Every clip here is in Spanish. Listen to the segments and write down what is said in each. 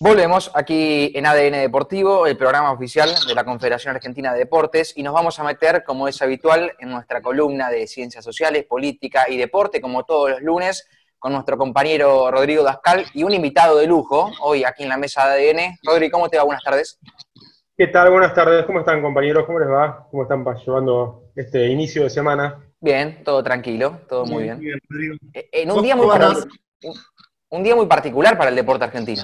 Volvemos aquí en ADN Deportivo, el programa oficial de la Confederación Argentina de Deportes, y nos vamos a meter, como es habitual, en nuestra columna de Ciencias Sociales, Política y Deporte, como todos los lunes, con nuestro compañero Rodrigo Dascal y un invitado de lujo hoy aquí en la mesa de ADN. Rodrigo, ¿cómo te va? Buenas tardes. ¿Qué tal? Buenas tardes. ¿Cómo están, compañeros? ¿Cómo les va? ¿Cómo están llevando este inicio de semana? Bien, todo tranquilo, todo muy bien. Eh, en un día muy, un día muy particular para el deporte argentino.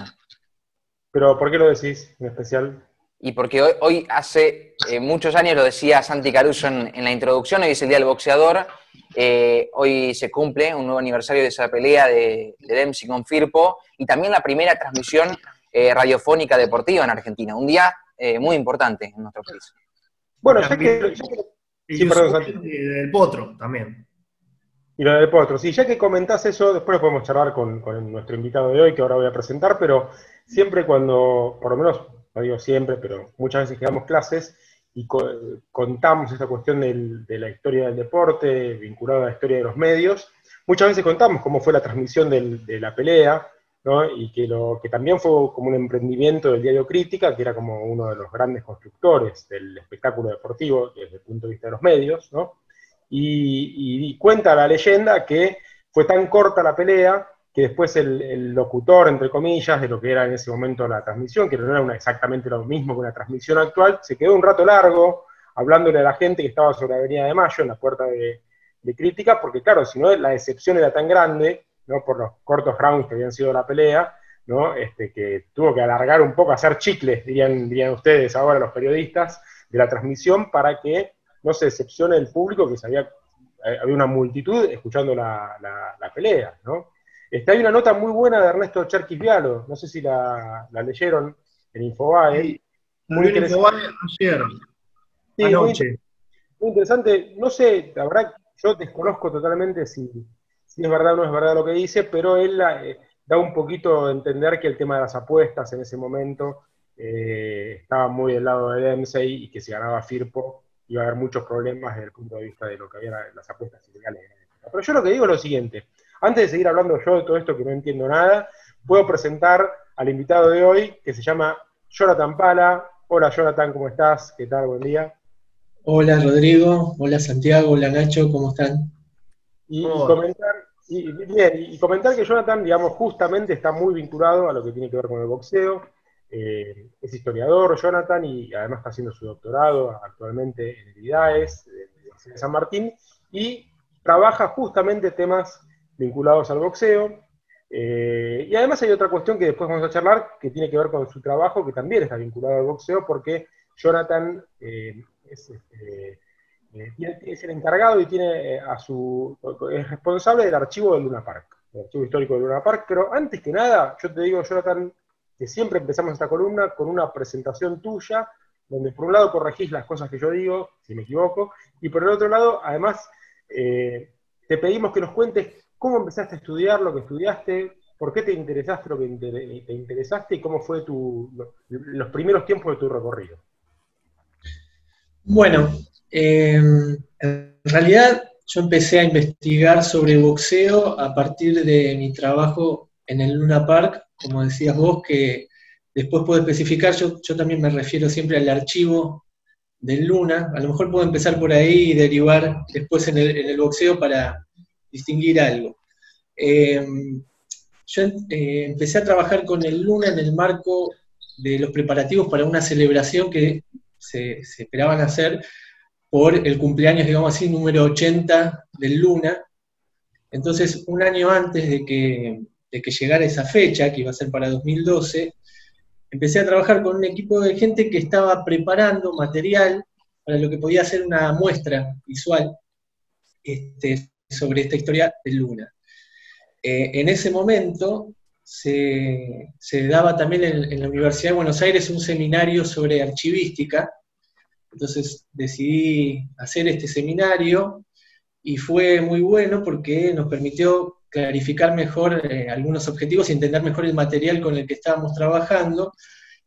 Pero ¿por qué lo decís en especial? Y porque hoy, hace eh, muchos años, lo decía Santi Caruso en, la introducción, hoy es el Día del Boxeador, eh, hoy se cumple un nuevo aniversario de esa pelea de, de Dempsey con Firpo, y también la primera transmisión eh, radiofónica deportiva en Argentina, un día muy importante en nuestro país. Bueno, sé que... Sí, perdón, Santi. Del Potro también. Y lo del Potro, sí, ya que comentás eso, después lo podemos charlar con, con nuestro invitado de hoy, que ahora voy a presentar, pero siempre cuando, por lo menos, no digo siempre, pero muchas veces que damos clases y contamos esa cuestión de la historia del deporte, vinculada a la historia de los medios, muchas veces contamos cómo fue la transmisión de la pelea, ¿no? y que, lo, que también fue como un emprendimiento del diario Crítica, que era como uno de los grandes constructores del espectáculo deportivo desde el punto de vista de los medios, ¿no? y, y cuenta la leyenda que fue tan corta la pelea que después el, locutor, entre comillas, de lo que era en ese momento la transmisión, que no era exactamente lo mismo que una transmisión actual, se quedó un rato largo hablándole a la gente que estaba sobre la Avenida de Mayo, en la puerta de, crítica, porque claro, si no la decepción era tan grande, ¿no? por los cortos rounds que habían sido la pelea, ¿no? Este, que tuvo que alargar un poco, hacer chicles, dirían, dirían ustedes ahora los periodistas, de la transmisión para que no se decepcione el público, que sabía, eh, había una multitud escuchando la, la pelea, ¿no? Está, hay una nota muy buena de Ernesto Cherkis Vialo, no sé si la, leyeron en Infobae. muy interesante. ayer, anoche. Muy, interesante, no sé, la verdad, yo desconozco totalmente si, es verdad o no es verdad lo que dice, pero él eh, da un poquito a entender que el tema de las apuestas en ese momento eh, estaba muy del lado de Dempsey y que si ganaba Firpo iba a haber muchos problemas desde el punto de vista de lo que había las apuestas ilegales. Pero yo lo que digo es lo siguiente, antes de seguir hablando yo de todo esto que no entiendo nada, puedo presentar al invitado de hoy, que se llama Jonathan Pala. Hola Jonathan, ¿cómo estás? ¿Qué tal? Buen día. Hola Rodrigo, hola Santiago, hola Nacho, ¿cómo están? Y, comentar, y, comentar que Jonathan, digamos, justamente está muy vinculado a lo que tiene que ver con el boxeo. Eh, es historiador, Jonathan, y además está haciendo su doctorado actualmente en el IDAES de San Martín, y trabaja justamente temas vinculados al boxeo. Eh, y además hay otra cuestión que después vamos a charlar, que tiene que ver con su trabajo, que también está vinculado al boxeo, porque Jonathan eh, eh, es, el encargado y tiene a su, es responsable del archivo del Luna Park, el archivo histórico del Luna Park. Pero antes que nada, yo te digo, Jonathan, que siempre empezamos esta columna con una presentación tuya, donde por un lado corregís las cosas que yo digo, si me equivoco, y por el otro lado, además, te pedimos que nos cuentes ¿Cómo empezaste a estudiar lo que estudiaste? ¿Por qué te interesaste lo que te interesaste y cómo fue tu, los primeros tiempos de tu recorrido? Bueno, em, en realidad yo empecé a investigar sobre boxeo a partir de mi trabajo en el Luna Park, como decías vos, que después puedo especificar, yo, también me refiero siempre al archivo del Luna, a lo mejor puedo empezar por ahí y derivar después en el boxeo para, distinguir algo. Eh, yo eh, empecé a trabajar con el Luna en el marco de los preparativos para una celebración que se, esperaban hacer por el cumpleaños, digamos así, número 80 del Luna. Entonces, un año antes de que, de que llegara esa fecha, que iba a ser para 2012, empecé a trabajar con un equipo de gente que estaba preparando material para lo que podía ser una muestra visual este, sobre esta historia de Luna. Eh, en ese momento se, daba también en, la Universidad de Buenos Aires un seminario sobre archivística, entonces decidí hacer este seminario y fue muy bueno porque nos permitió clarificar mejor eh, algunos objetivos y entender mejor el material con el que estábamos trabajando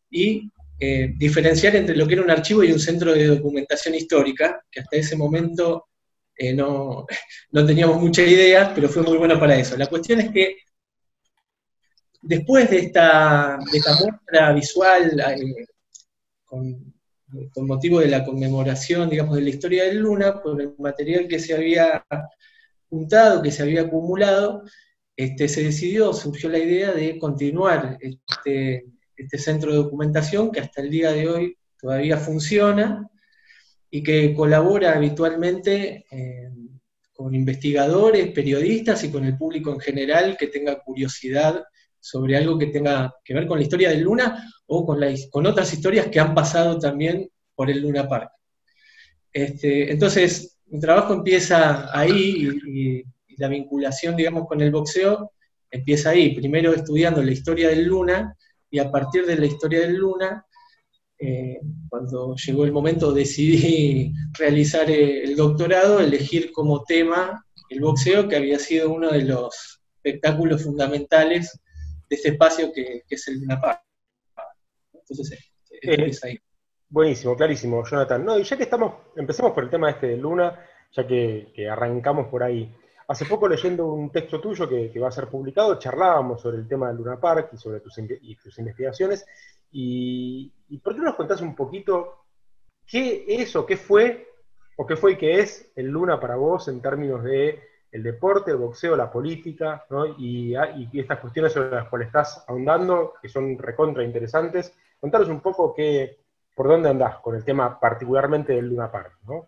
y eh, diferenciar entre lo que era un archivo y un centro de documentación histórica, que hasta ese momento eh, no, no, teníamos mucha idea, pero fue muy bueno para eso. La cuestión es que después de esta, muestra visual eh, con, motivo de la conmemoración, digamos, de la historia de Luna, por el material que se había juntado, que se había acumulado, este, se decidió, surgió la idea de continuar este, este centro de documentación que hasta el día de hoy todavía funciona y que colabora habitualmente eh, con investigadores, periodistas y con el público en general que tenga curiosidad sobre algo que tenga que ver con la historia del Luna o con, otras historias que han pasado también por el Luna Park. Este, entonces, mi trabajo empieza ahí y, la vinculación, digamos, con el boxeo empieza ahí, primero estudiando la historia del Luna y a partir de la historia del Luna eh, cuando llegó el momento decidí realizar eh, el doctorado, elegir como tema el boxeo, que había sido uno de los espectáculos fundamentales de este espacio que, es el Luna Park. Entonces, eh, es ahí. Buenísimo, clarísimo, Jonathan. No, y ya que estamos, empecemos por el tema este de Luna, ya que, arrancamos por ahí. Hace poco leyendo un texto tuyo que, va a ser publicado, charlábamos sobre el tema del Luna Park y sobre tus, y tus investigaciones, y, por qué no nos contás un poquito qué es o qué fue, o qué fue y qué es el Luna para vos en términos de el deporte, el boxeo, la política, ¿no? y, ah, estas cuestiones sobre las cuales estás ahondando, que son recontra interesantes. Contanos un poco qué, por dónde andás con el tema particularmente del Luna Park, ¿no?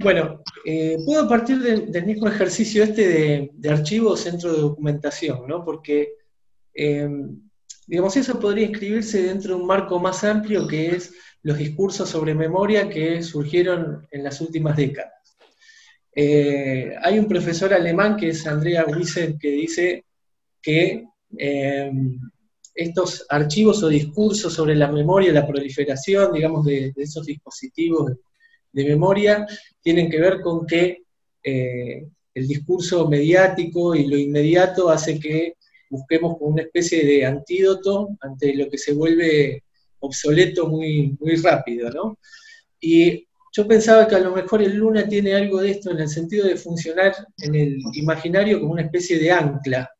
Bueno, eh, puedo partir del mismo ejercicio este de, archivo centro de documentación, ¿no? Porque eh, Digamos, eso podría inscribirse dentro de un marco más amplio que es los discursos sobre memoria que surgieron en las últimas décadas. Eh, hay un profesor alemán que es Andrea Wiesel que dice que eh, estos archivos o discursos sobre la memoria, la proliferación, digamos, de, esos dispositivos de, memoria, tienen que ver con que eh, el discurso mediático y lo inmediato hace que busquemos una especie de antídoto ante lo que se vuelve obsoleto muy, muy rápido, ¿no? Y yo pensaba que a lo mejor el Luna tiene algo de esto en el sentido de funcionar en el imaginario como una especie de ancla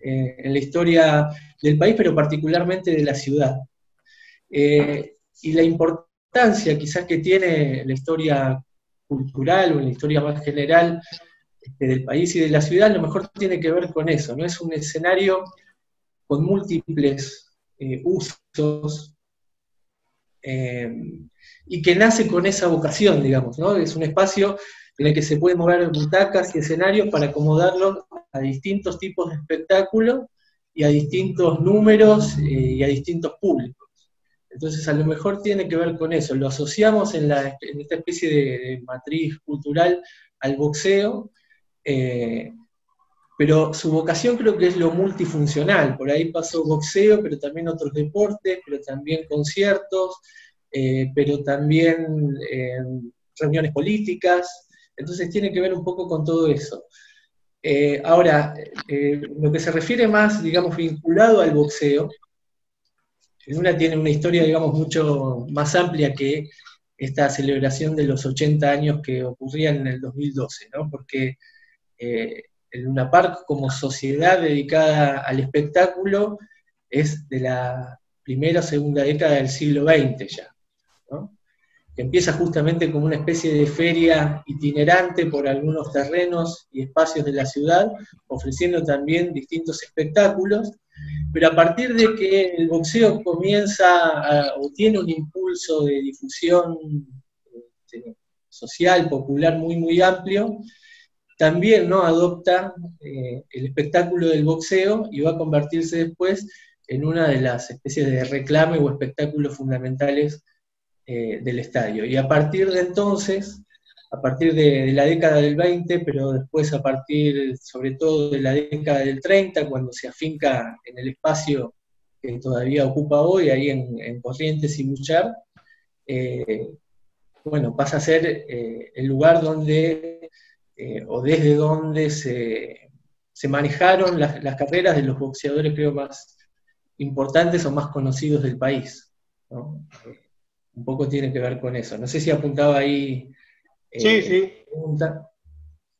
eh, en la historia del país, pero particularmente de la ciudad. Eh, y la importancia quizás que tiene la historia cultural o la historia más general del país y de la ciudad, a lo mejor tiene que ver con eso, ¿no? Es un escenario con múltiples eh, usos eh, y que nace con esa vocación, digamos, ¿no? Es un espacio en el que se pueden mover butacas y escenarios para acomodarlo a distintos tipos de espectáculos y a distintos números eh, y a distintos públicos. Entonces, a lo mejor tiene que ver con eso. Lo asociamos en, esta especie de matriz cultural al boxeo, eh, pero su vocación creo que es lo multifuncional. Por ahí pasó boxeo, pero también otros deportes, pero también conciertos, eh, pero también eh, reuniones políticas. Entonces tiene que ver un poco con todo eso. ahora, lo que se refiere más, digamos, vinculado al boxeo, una tiene una historia, digamos, mucho más amplia que esta celebración de los 80 años que ocurrían en el 2012, ¿no? Porque eh, el Luna Park como sociedad dedicada al espectáculo es de la primera o segunda década del siglo XX ya, que empieza justamente como una especie de feria itinerante por algunos terrenos y espacios de la ciudad, ofreciendo también distintos espectáculos, pero a partir de que el boxeo comienza o tiene un impulso de difusión este, social, popular muy, muy amplio, también ¿no? adopta eh, el espectáculo del boxeo y va a convertirse después en una de las especies de reclame o espectáculos fundamentales eh, del estadio. Y a partir de entonces, a partir de, la década del 20, pero después a partir sobre todo de la década del 30, cuando se afinca en el espacio que todavía ocupa hoy, ahí en, Corrientes y Muchar, eh, bueno, pasa a ser el lugar donde eh, o desde donde se, manejaron las, carreras de los boxeadores, creo, más importantes o más conocidos del país. Un poco tiene que ver con eso. No sé si apuntaba ahí. Eh, sí, sí.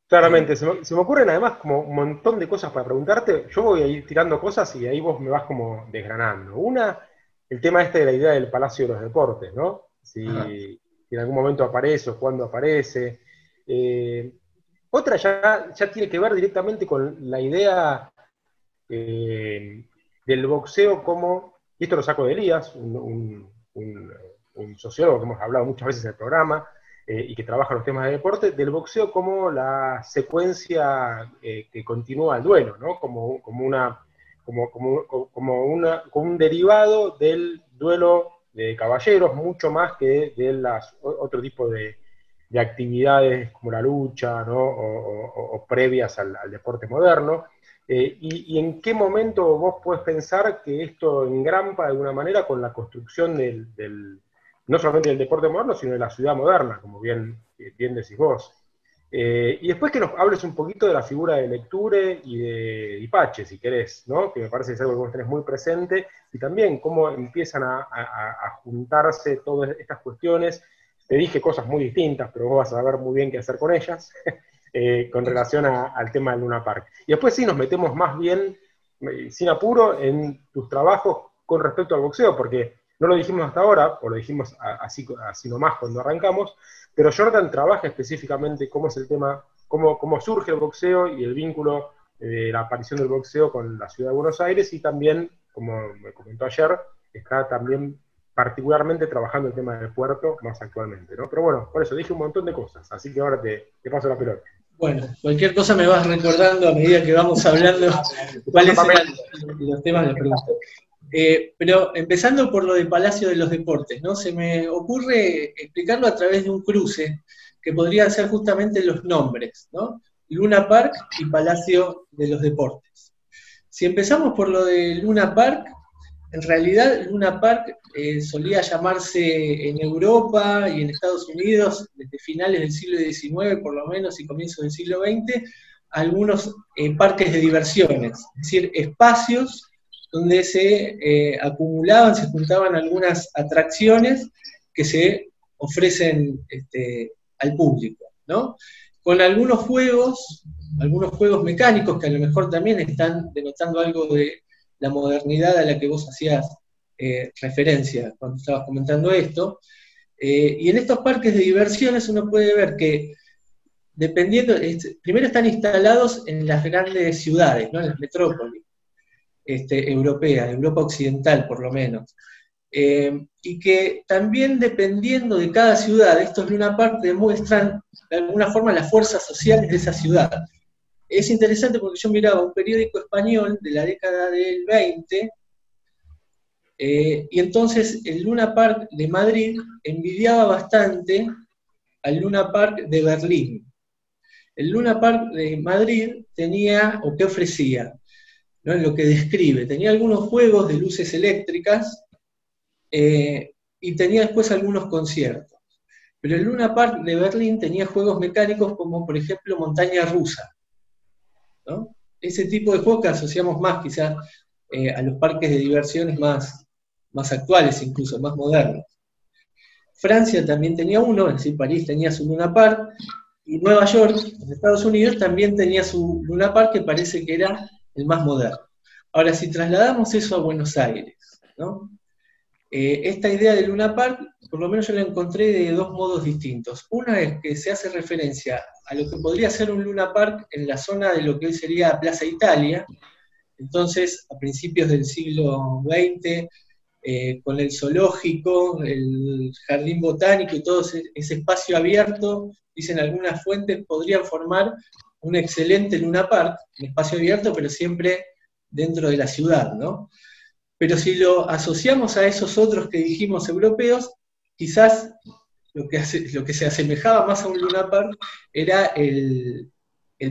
Claramente, se me, ocurren además como un montón de cosas para preguntarte. Yo voy a ir tirando cosas y ahí vos me vas como desgranando. Una, el tema este de la idea del Palacio de los Deportes, ¿no? Si, en algún momento aparece o cuándo aparece. Eh, otra ya, tiene que ver directamente con la idea eh, del boxeo como, y esto lo saco de Elías, un, sociólogo que hemos hablado muchas veces en el programa, eh, y que trabaja los temas de deporte, del boxeo como la secuencia eh, que continúa el duelo, ¿no? Como, como, una, como, como, una, como un derivado del duelo de caballeros, mucho más que de las, otro tipo de, de actividades como la lucha, o, previas al, deporte moderno. Eh, y, en qué momento vos puedes pensar que esto engrampa de alguna manera con la construcción del, no solamente del deporte moderno, sino de la ciudad moderna, como bien, bien decís vos? Eh, y después que nos hables un poquito de la figura de Lecture y de Ipache, si querés, ¿no? que me parece que es algo que vos tenés muy presente, y también cómo empiezan a, a juntarse todas estas cuestiones. Te dije cosas muy distintas, pero vos vas a saber muy bien qué hacer con ellas. Eh, con relación al tema del Luna Park. Y después sí nos metemos más bien, eh, sin apuro, en tus trabajos con respecto al boxeo, porque no lo dijimos hasta ahora, o lo dijimos así, así nomás cuando arrancamos, pero Jordan trabaja específicamente cómo es el tema, cómo, cómo surge el boxeo y el vínculo de la aparición del boxeo con la ciudad de Buenos Aires y también, como me comentó ayer, está también particularmente trabajando el tema del puerto más actualmente, ¿no? Pero bueno, por eso dije un montón de cosas, así que ahora te paso la pelota. Bueno, cualquier cosa me vas recordando a medida que vamos hablando cuáles eran los temas de pregunta. Eh, pero empezando por lo del Palacio de los Deportes, ¿no? Se me ocurre explicarlo a través de un cruce que podrían ser justamente los nombres, ¿no? Luna Park y Palacio de los Deportes. Si empezamos por lo de Luna Park, en realidad, Luna Park eh, solía llamarse en Europa y en Estados Unidos, desde finales del siglo XIX por lo menos y comienzos del siglo XX, algunos eh, parques de diversiones, es decir, espacios donde se eh, acumulaban, se juntaban algunas atracciones que se ofrecen este, al público, ¿no? Con algunos juegos, algunos juegos mecánicos que a lo mejor también están denotando algo de la modernidad a la que vos hacías eh, referencia cuando estabas comentando esto. Eh, y en estos parques de diversiones uno puede ver que, dependiendo, primero están instalados en las grandes ciudades, ¿no? en las metrópolis este, europeas, Europa Occidental por lo menos. Eh, y que también dependiendo de cada ciudad, estos de una parte demuestran de alguna forma las fuerzas sociales de esa ciudad es interesante porque yo miraba un periódico español de la década del 20, eh, y entonces el Luna Park de Madrid envidiaba bastante al Luna Park de Berlín. El Luna Park de Madrid tenía, o qué ofrecía, ¿no? lo que describe, tenía algunos juegos de luces eléctricas eh, y tenía después algunos conciertos. Pero el Luna Park de Berlín tenía juegos mecánicos como por ejemplo montaña rusa. Ese tipo de juegos que asociamos más quizás eh, a los parques de diversiones más, más actuales, incluso más modernos. Francia también tenía uno, es decir, París tenía su Luna Park, y Nueva York, en Estados Unidos, también tenía su Luna Park, que parece que era el más moderno. Ahora, si trasladamos eso a Buenos Aires, ¿no? Eh, esta idea de Luna Park, por lo menos yo la encontré de dos modos distintos. Una es que se hace referencia a lo que podría ser un Luna Park en la zona de lo que hoy sería Plaza Italia, entonces a principios del siglo XX, eh, con el zoológico, el jardín botánico y todo ese, espacio abierto, dicen algunas fuentes, podrían formar un excelente Luna Park, un espacio abierto, pero siempre dentro de la ciudad, ¿no? Pero si lo asociamos a esos otros que dijimos europeos, quizás lo que, lo que se asemejaba más a un Luna Park era el,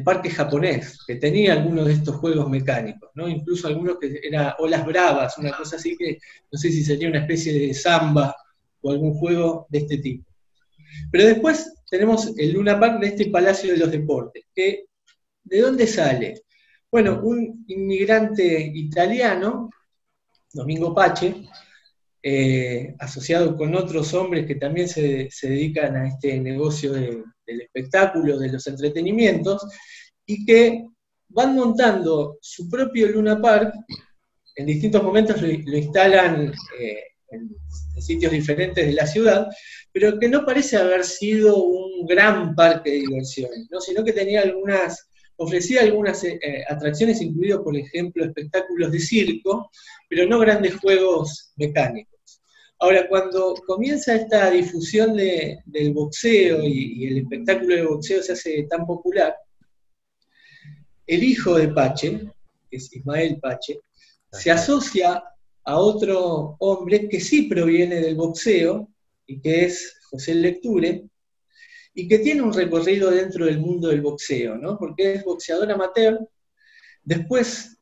parque japonés, que tenía algunos de estos juegos mecánicos, ¿no? incluso algunos que eran olas bravas, una cosa así que no sé si sería una especie de samba o algún juego de este tipo. Pero después tenemos el Luna Park de este Palacio de los Deportes, que ¿de dónde sale? Bueno, un inmigrante italiano Domingo Pache, eh, asociado con otros hombres que también se, dedican a este negocio del espectáculo, de los entretenimientos, y que van montando su propio Luna Park, en distintos momentos lo, instalan eh, en, sitios diferentes de la ciudad, pero que no parece haber sido un gran parque de diversiones, sino que tenía algunas ofrecía algunas eh, atracciones, incluido, por ejemplo, espectáculos de circo, pero no grandes juegos mecánicos. Ahora, cuando comienza esta difusión del boxeo y, el espectáculo de boxeo se hace tan popular, el hijo de Pache, que es Ismael Pache, se asocia a otro hombre que sí proviene del boxeo y que es José Lecture, y que tiene un recorrido dentro del mundo del boxeo, ¿no? porque es boxeador amateur, después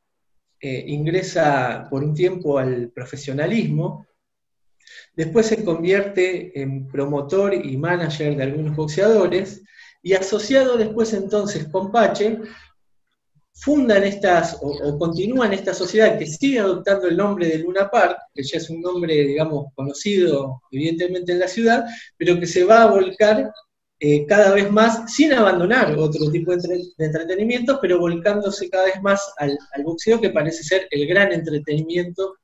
eh, ingresa por un tiempo al profesionalismo, después se convierte en promotor y manager de algunos boxeadores, y asociado después entonces con Pache, fundan estas, o, continúan esta sociedad que sigue adoptando el nombre de Luna Park, que ya es un nombre, digamos, conocido evidentemente en la ciudad, pero que se va a volcar eh, cada vez más, sin abandonar otro tipo de, entretenimiento, pero volcándose cada vez más al, boxeo, que parece ser el gran entretenimiento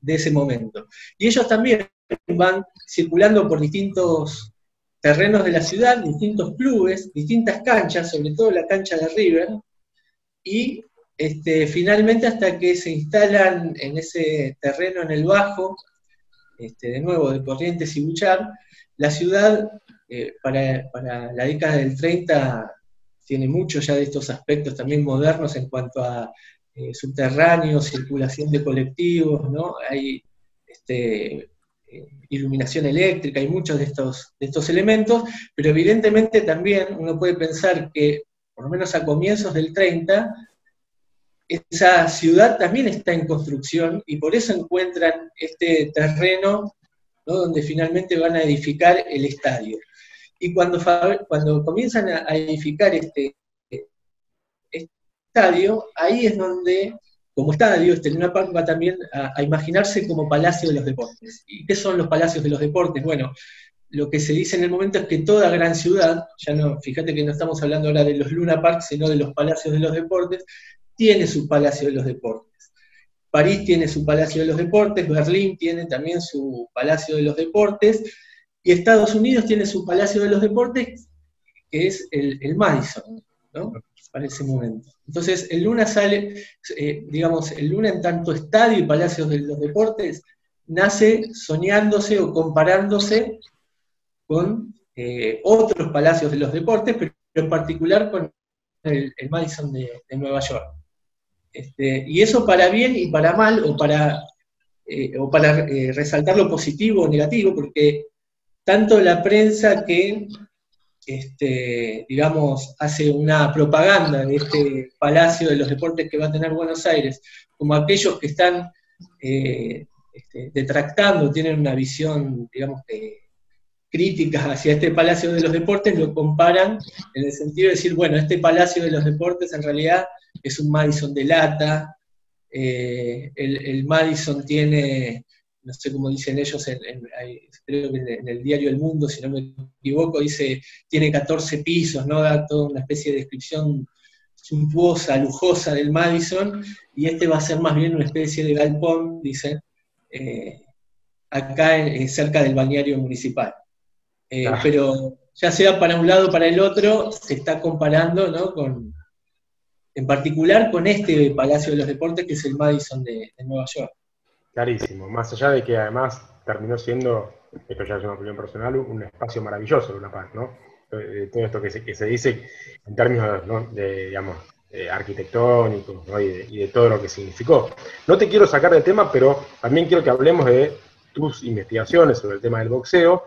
de ese momento. Y ellos también van circulando por distintos terrenos de la ciudad, distintos clubes, distintas canchas, sobre todo la cancha de River, y este, finalmente hasta que se instalan en ese terreno en el Bajo, este, de nuevo de Corrientes y Buchar, la ciudad eh, para, la década del 30 tiene muchos ya de estos aspectos también modernos en cuanto a eh, subterráneos, circulación de colectivos, ¿no? Hay este, eh, iluminación eléctrica, hay muchos de estos, de estos elementos, pero evidentemente también uno puede pensar que, por lo menos a comienzos del 30, esa ciudad también está en construcción y por eso encuentran este terreno donde finalmente van a edificar el estadio. Y cuando, cuando comienzan a, edificar este, estadio, ahí es donde, como estadio, este Luna Park va también a, imaginarse como palacio de los deportes. ¿Y qué son los palacios de los deportes? Bueno, lo que se dice en el momento es que toda gran ciudad, ya no, fíjate que no estamos hablando ahora de los Luna Parks, sino de los palacios de los deportes, tiene su palacio de los deportes. París tiene su Palacio de los Deportes, Berlín tiene también su Palacio de los Deportes, y Estados Unidos tiene su Palacio de los Deportes, que es el, Madison, ¿no? Para ese momento. Entonces, el Luna sale, eh, digamos, el Luna en tanto estadio y Palacios de los Deportes, nace soñándose o comparándose con eh, otros palacios de los deportes, pero en particular con el, Madison de Nueva York. Este, y eso para bien y para mal, o para, eh, para eh, resaltar lo positivo o negativo, porque tanto la prensa que, este, digamos, hace una propaganda de este Palacio de los Deportes que va a tener Buenos Aires, como aquellos que están eh, este, detractando, tienen una visión, digamos, crítica hacia este Palacio de los Deportes, lo comparan en el sentido de decir, bueno, este Palacio de los Deportes en realidad es un Madison de lata, eh, el, Madison tiene, no sé cómo dicen ellos, en, creo que en, el diario El Mundo, si no me equivoco, dice, tiene 14 pisos, ¿no? Da toda una especie de descripción suntuosa, lujosa del Madison, y este va a ser más bien una especie de galpón, dice, eh, acá cerca del balneario municipal. Eh, ah. Pero ya sea para un lado o para el otro, se está comparando ¿no? con, en particular con este Palacio de los Deportes que es el Madison de, Nueva York. Clarísimo, más allá de que además terminó siendo, esto ya es una opinión personal, un espacio maravilloso de una paz, ¿no? Eh, todo esto que se, dice en términos de, digamos, arquitectónicos y, de, todo lo que significó. No te quiero sacar del tema, pero también quiero que hablemos de tus investigaciones sobre el tema del boxeo.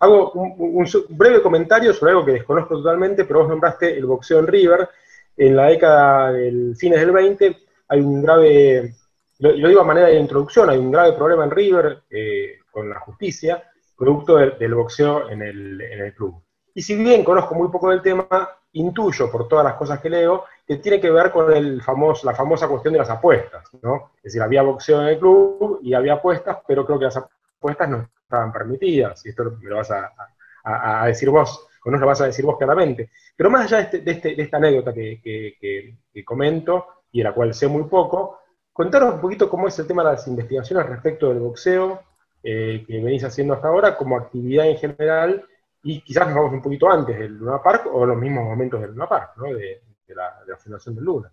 Hago un breve comentario sobre algo que desconozco totalmente, pero vos nombraste el boxeo en River, en la década del fines del 20 hay un grave, lo, digo a manera de introducción, hay un grave problema en River eh, con la justicia, producto del, boxeo en el, club. Y si bien conozco muy poco del tema, intuyo por todas las cosas que leo que tiene que ver con el famoso, la famosa cuestión de las apuestas, ¿no? Es decir, había boxeo en el club y había apuestas, pero creo que las apuestas no estaban permitidas, y esto me lo vas a, decir vos, o no lo vas a decir vos claramente. Pero más allá de, este, este, esta anécdota que, comento, y de la cual sé muy poco, contaros un poquito cómo es el tema de las investigaciones respecto del boxeo eh, que venís haciendo hasta ahora, como actividad en general, y quizás nos vamos un poquito antes del Luna Park o los mismos momentos del Luna Park, ¿no? de, la, fundación del Luna.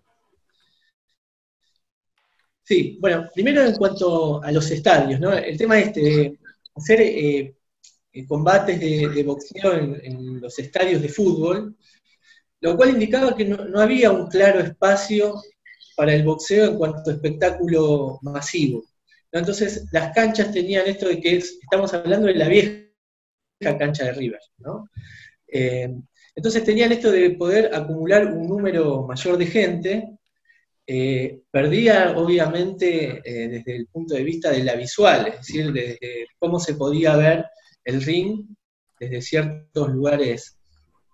Sí, bueno, primero en cuanto a los estadios, ¿no? El tema este de hacer eh, combates de, boxeo en, los estadios de fútbol, lo cual indicaba que no, había un claro espacio para el boxeo en cuanto a espectáculo masivo. Entonces, las canchas tenían esto de que estamos hablando de la vieja cancha de River, ¿no? Eh, entonces tenían esto de poder acumular un número mayor de gente eh, perdía obviamente eh, desde el punto de vista de la visual, es decir, desde cómo se podía ver el ring desde ciertos lugares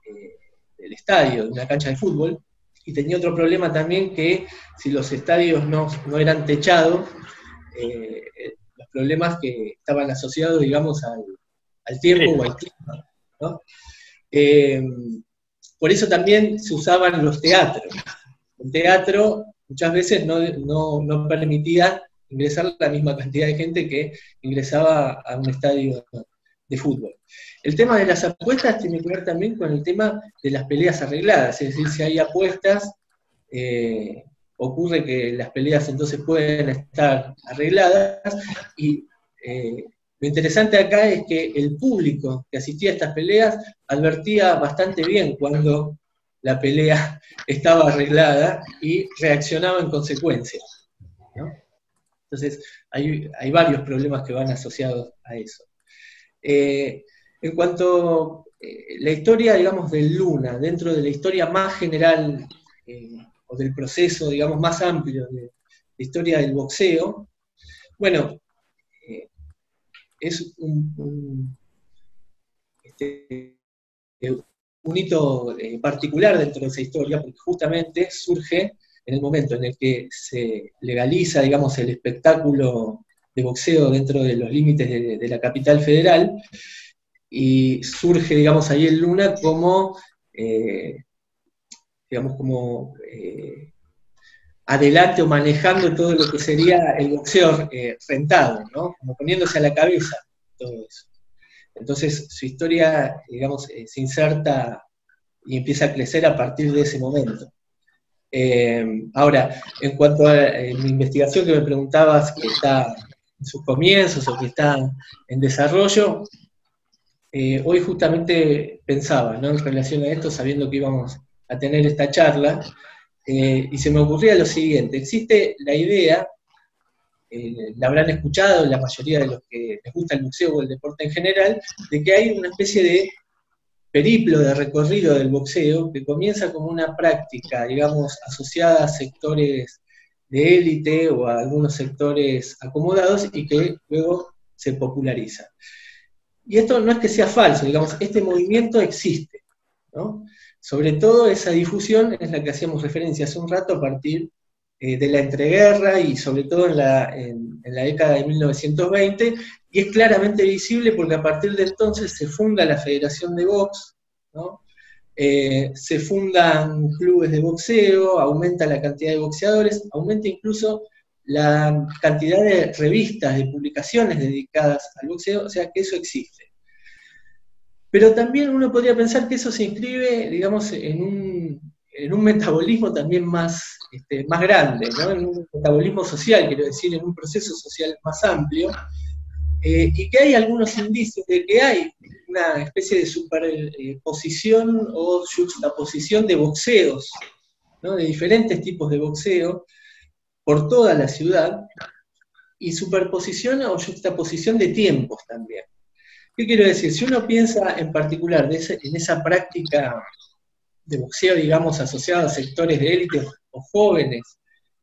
eh, del estadio, de una cancha de fútbol, y tenía otro problema también que si los estadios no, eran techados, los problemas que estaban asociados, digamos, al, tiempo o al clima. por eso también se usaban los teatros. Un teatro muchas veces no, permitía ingresar la misma cantidad de gente que ingresaba a un estadio de fútbol. El tema de las apuestas tiene que ver también con el tema de las peleas arregladas, es decir, si hay apuestas, eh, ocurre que las peleas entonces pueden estar arregladas y eh, lo interesante acá es que el público que asistía a estas peleas advertía bastante bien cuando la pelea estaba arreglada y reaccionaba en consecuencia. Entonces, hay, varios problemas que van asociados a eso. Eh, en cuanto a eh, la historia, digamos, del Luna, dentro de la historia más general eh, o del proceso, digamos, más amplio de la historia del boxeo, bueno, es un, este, hito particular dentro de esa historia, porque justamente surge en el momento en el que se legaliza, digamos, el espectáculo de boxeo dentro de los límites de, la capital federal, y surge, digamos, ahí el Luna como, eh, digamos, como eh, adelante o manejando todo lo que sería el boxeo rentado, ¿no? Como poniéndose a la cabeza todo eso. Entonces su historia, digamos, eh, se inserta y empieza a crecer a partir de ese momento. Eh, ahora, en cuanto a eh, mi investigación que me preguntabas, que está en sus comienzos o que está en desarrollo, hoy justamente pensaba ¿no? en relación a esto, sabiendo que íbamos a tener esta charla, y se me ocurría lo siguiente, existe la idea eh, la habrán escuchado la mayoría de los que les gusta el boxeo o el deporte en general, de que hay una especie de periplo de recorrido del boxeo que comienza como una práctica, digamos, asociada a sectores de élite o a algunos sectores acomodados y que luego se populariza. Y esto no es que sea falso, digamos, este movimiento existe, ¿no? Sobre todo esa difusión es la que hacíamos referencia hace un rato a partir eh, de la entreguerra y sobre todo en la, en, la, década de 1920, y es claramente visible porque a partir de entonces se funda la Federación de Box, eh, se fundan clubes de boxeo, aumenta la cantidad de boxeadores, aumenta incluso la cantidad de revistas, de publicaciones dedicadas al boxeo, o sea que eso existe. Pero también uno podría pensar que eso se inscribe, digamos, en un, en un metabolismo también más, este, más grande, en un metabolismo social, quiero decir, en un proceso social más amplio, eh, y que hay algunos indicios de que hay una especie de superposición o juxtaposición de boxeos, de diferentes tipos de boxeo por toda la ciudad, y superposición o juxtaposición de tiempos también. ¿Qué quiero decir? Si uno piensa en particular en esa práctica de boxeo, digamos, asociado a sectores de élite o jóvenes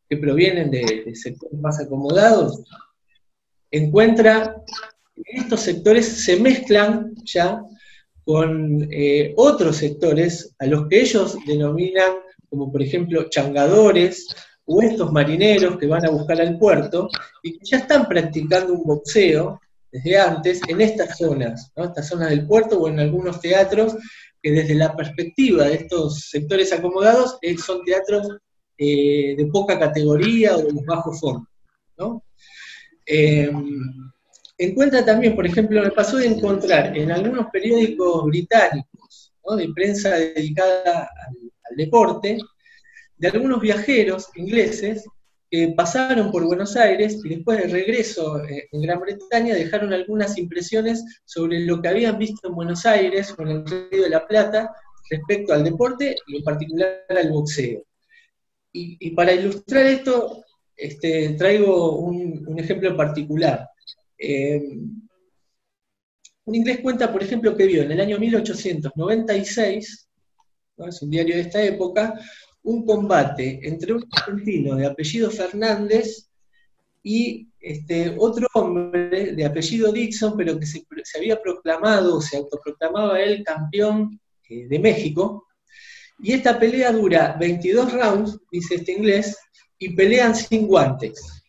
que provienen de, sectores más acomodados, encuentra estos sectores se mezclan ya con eh, otros sectores a los que ellos denominan como por ejemplo changadores o estos marineros que van a buscar al puerto y que ya están practicando un boxeo desde antes en estas zonas, ¿no? estas zonas del puerto o en algunos teatros que desde la perspectiva de estos sectores acomodados eh, son teatros eh, de poca categoría o de bajo fondo. ¿no? Encuentra también, por ejemplo, me pasó de encontrar en algunos periódicos británicos de prensa dedicada al deporte, de algunos viajeros ingleses que pasaron por Buenos Aires y después de regreso eh, en Gran Bretaña dejaron algunas impresiones sobre lo que habían visto en Buenos Aires con el Río de la Plata respecto al deporte y en particular al boxeo. Y, para ilustrar esto, este, traigo un, ejemplo particular. Eh, un inglés cuenta, por ejemplo, que vio en el año 1896, es un diario de esta época, un combate entre un argentino de apellido Fernández y este, otro hombre de apellido Dixon, pero que se, había proclamado, se autoproclamaba él campeón eh, de México. Y esta pelea dura 22 rounds, dice este inglés, y pelean sin guantes.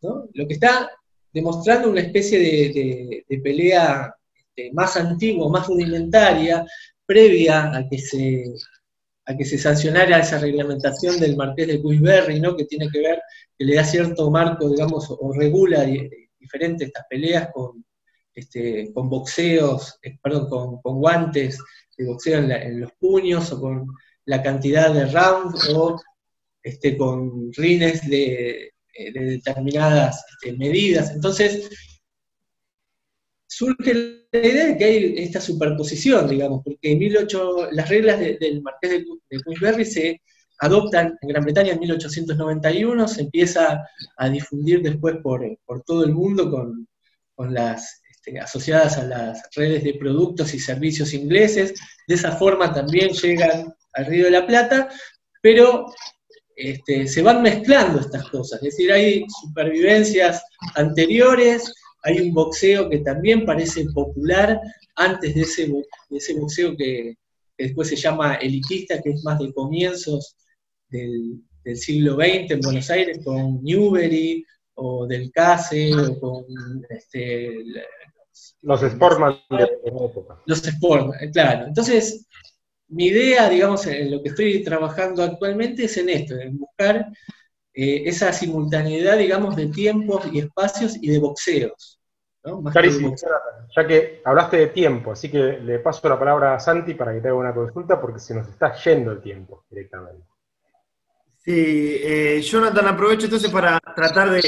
Lo que está demostrando una especie de, pelea este, más antigua, más rudimentaria, previa a que se a que se sancionara esa reglamentación del Marqués de Queensberry, ¿no? que tiene que ver, que le da cierto marco, digamos, o regula diferente estas peleas con, este, con boxeos, eh, perdón, con, guantes de boxeo en, los puños o con la cantidad de rounds o este, con rines de, eh, determinadas este, medidas. Entonces, surge la idea de que hay esta superposición, digamos, porque en 18, las reglas del Marqués de, de se adoptan en Gran Bretaña en 1891, se empieza a difundir después por, todo el mundo con, las este, asociadas a las redes de productos y servicios ingleses, de esa forma también llegan al Río de la Plata, pero este, se van mezclando estas cosas, es decir, hay supervivencias anteriores, hay un boxeo que también parece popular antes de ese, ese boxeo que, después se llama elitista, que es más de comienzos del, siglo XX en Buenos Aires, con Newbery, o del Case, o con este, los Sportman de la época. Los Sportman, claro. Entonces, mi idea, digamos, en lo que estoy trabajando actualmente es en esto, en buscar eh, esa simultaneidad, digamos, de tiempos y espacios y de boxeos. Clarísimo, ya que hablaste de tiempo, así que le paso la palabra a Santi para que te haga una consulta porque se nos está yendo el tiempo directamente. Sí, eh, Jonathan, aprovecho entonces para tratar de,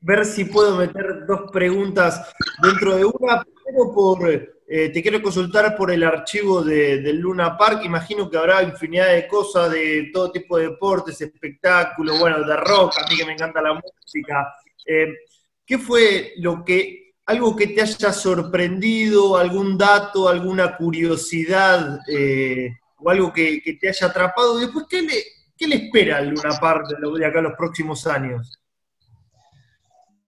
ver si puedo meter dos preguntas dentro de una. Eh, te quiero consultar por el archivo del Luna Park. Imagino que habrá infinidad de cosas de todo tipo de deportes, espectáculos, bueno, de rock, a mí que me encanta la música. Eh, ¿Qué fue lo que algo que te haya sorprendido, algún dato, alguna curiosidad o algo que, te haya atrapado? Después, ¿qué le, ¿Qué le espera al Luna Park de acá los próximos años?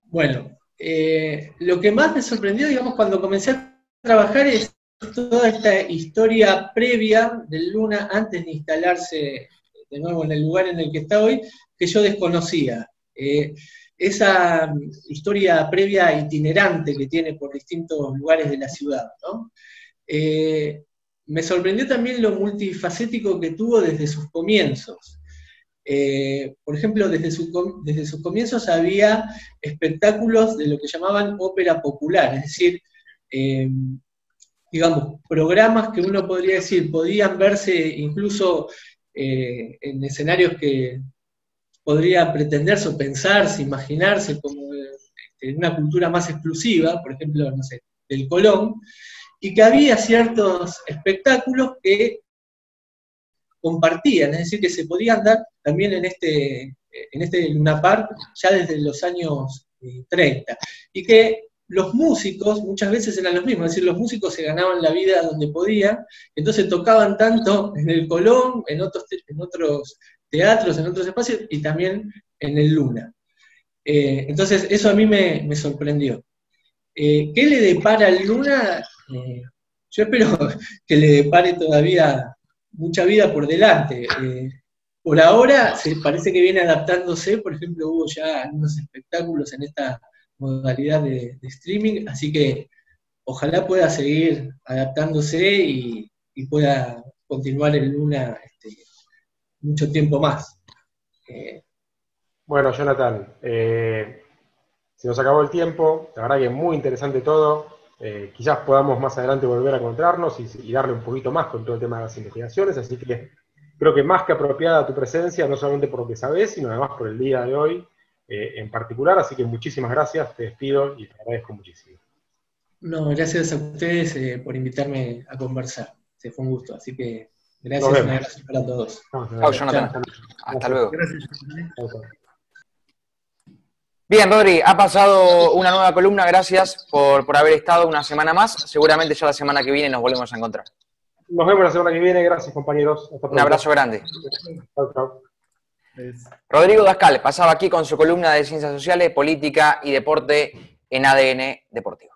Bueno, eh, lo que más me sorprendió, digamos, cuando comencé a trabajar es toda esta historia previa del Luna antes de instalarse de nuevo en el lugar en el que está hoy, que yo desconocía. Eh, esa historia previa itinerante que tiene por distintos lugares de la ciudad. Eh, me sorprendió también lo multifacético que tuvo desde sus comienzos. Eh, por ejemplo, desde, sus comienzos había espectáculos de lo que llamaban ópera popular, es decir, eh, digamos, programas que uno podría decir podían verse incluso eh, en escenarios que podría pretenderse o pensarse, imaginarse como este, en una cultura más exclusiva, por ejemplo, no sé, del Colón, y que había ciertos espectáculos que compartían, es decir, que se podían dar también en este, en este Luna Park ya desde los años 30. Eh, y que los músicos muchas veces eran los mismos, es decir, los músicos se ganaban la vida donde podían, entonces tocaban tanto en el Colón, en otros, en otros teatros, en otros espacios y también en el Luna. Eh, entonces, eso a mí me, sorprendió. Eh, ¿Qué le depara al Luna? yo espero que le depare todavía mucha vida por delante. Eh, por ahora se parece que viene adaptándose, por ejemplo, hubo ya algunos espectáculos en esta modalidad de, streaming, así que ojalá pueda seguir adaptándose y, pueda continuar en Luna este, mucho tiempo más. Eh, bueno, Jonathan, eh, se nos acabó el tiempo, la verdad que es muy interesante todo. Eh, quizás podamos más adelante volver a encontrarnos y, darle un poquito más con todo el tema de las investigaciones, así que creo que más que apropiada tu presencia, no solamente por lo que sabes, sino además por el día de hoy eh, en particular, así que muchísimas gracias, te despido y te agradezco muchísimo. No, gracias a ustedes eh, por invitarme a conversar, se fue un gusto, así que gracias, y un abrazo para todos. Hasta luego. Gracias, Bien, Rodri, ha pasado una nueva columna, gracias por, por haber estado una semana más. Seguramente ya la semana que viene nos volvemos a encontrar. Nos vemos la semana que viene. Gracias, compañeros. Un abrazo grande. Rodrigo Dascal pasaba aquí con su columna de Ciencias Sociales, Política y Deporte en ADN Deportivo.